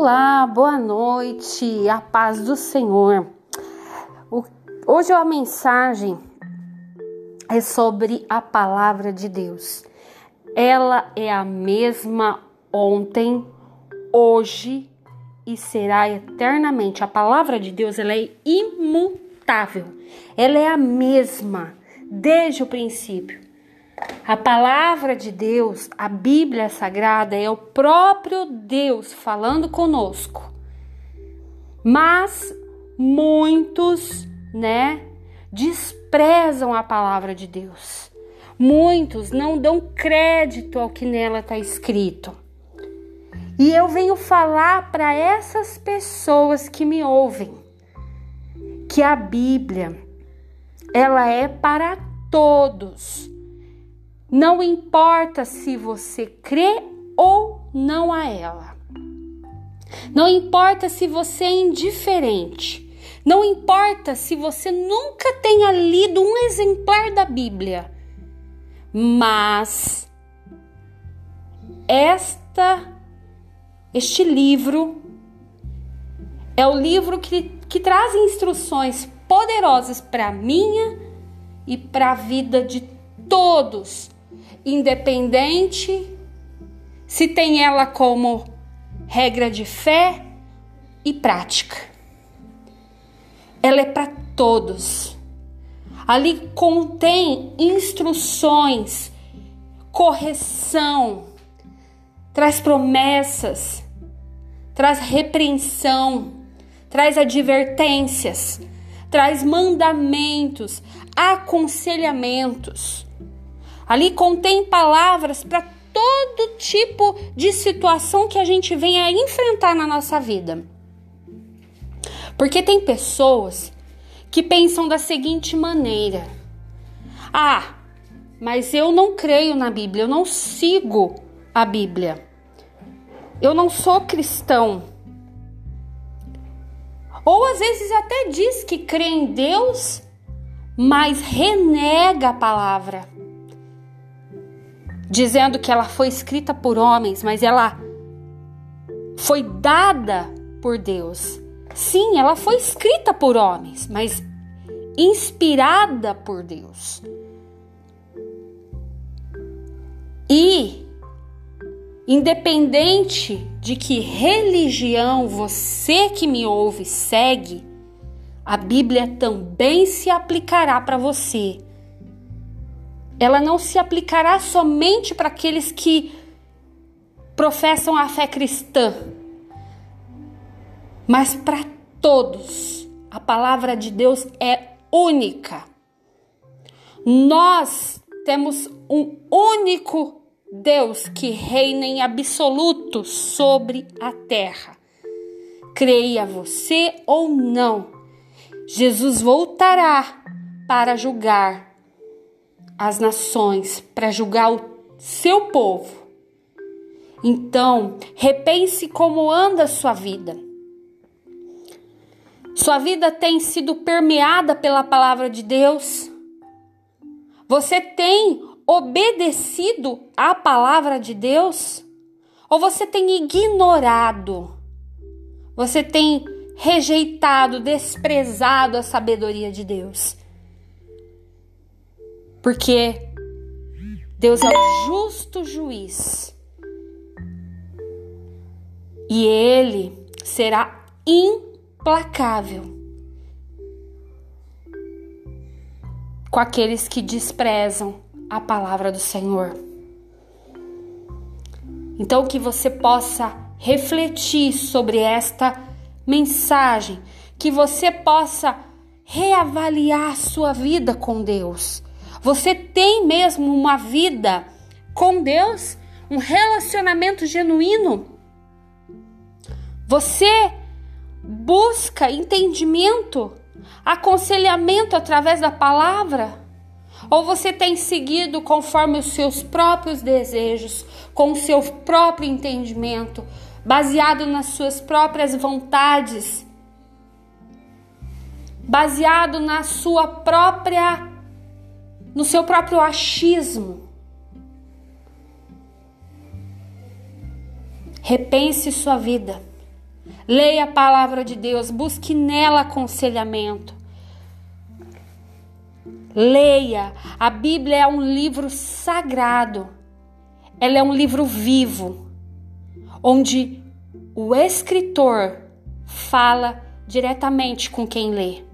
Olá, boa noite, a paz do Senhor. Hoje a mensagem é sobre a palavra de Deus. Ela é a mesma ontem, hoje e será eternamente. A palavra de Deus ela é imutável. Ela é a mesma desde o princípio. A palavra de Deus, a Bíblia Sagrada, é o próprio Deus falando conosco. Mas muitos, né, desprezam a palavra de Deus. Muitos não dão crédito ao que nela está escrito. E eu venho falar para essas pessoas que me ouvem que a Bíblia ela é para todos não importa se você crê ou não a ela. Não importa se você é indiferente. Não importa se você nunca tenha lido um exemplar da Bíblia. Mas esta este livro é o livro que, que traz instruções poderosas para a minha e para a vida de todos independente, se tem ela como regra de fé e prática. Ela é para todos. Ali contém instruções, correção, traz promessas, traz repreensão, traz advertências, traz mandamentos, aconselhamentos. Ali contém palavras para todo tipo de situação que a gente venha enfrentar na nossa vida. Porque tem pessoas que pensam da seguinte maneira: Ah, mas eu não creio na Bíblia, eu não sigo a Bíblia. Eu não sou cristão. Ou às vezes até diz que crê em Deus, mas renega a palavra dizendo que ela foi escrita por homens, mas ela foi dada por Deus. Sim, ela foi escrita por homens, mas inspirada por Deus. E independente de que religião você que me ouve segue, a Bíblia também se aplicará para você ela não se aplicará somente para aqueles que professam a fé cristã, mas para todos. A palavra de Deus é única. Nós temos um único Deus que reina em absoluto sobre a terra. Creia você ou não, Jesus voltará para julgar as nações, para julgar o seu povo. Então, repense como anda a sua vida. Sua vida tem sido permeada pela palavra de Deus? Você tem obedecido à palavra de Deus? Ou você tem ignorado? Você tem rejeitado, desprezado a sabedoria de Deus? Porque Deus é o justo juiz. E ele será implacável com aqueles que desprezam a palavra do Senhor. Então que você possa refletir sobre esta mensagem, que você possa reavaliar sua vida com Deus você tem mesmo uma vida com Deus? Um relacionamento genuíno? Você busca entendimento, aconselhamento através da palavra? Ou você tem seguido conforme os seus próprios desejos, com o seu próprio entendimento, baseado nas suas próprias vontades, baseado na sua própria no seu próprio achismo. Repense sua vida. Leia a palavra de Deus, busque nela aconselhamento. Leia. A Bíblia é um livro sagrado. Ela é um livro vivo, onde o escritor fala diretamente com quem lê.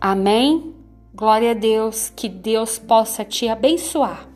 Amém? Glória a Deus, que Deus possa te abençoar.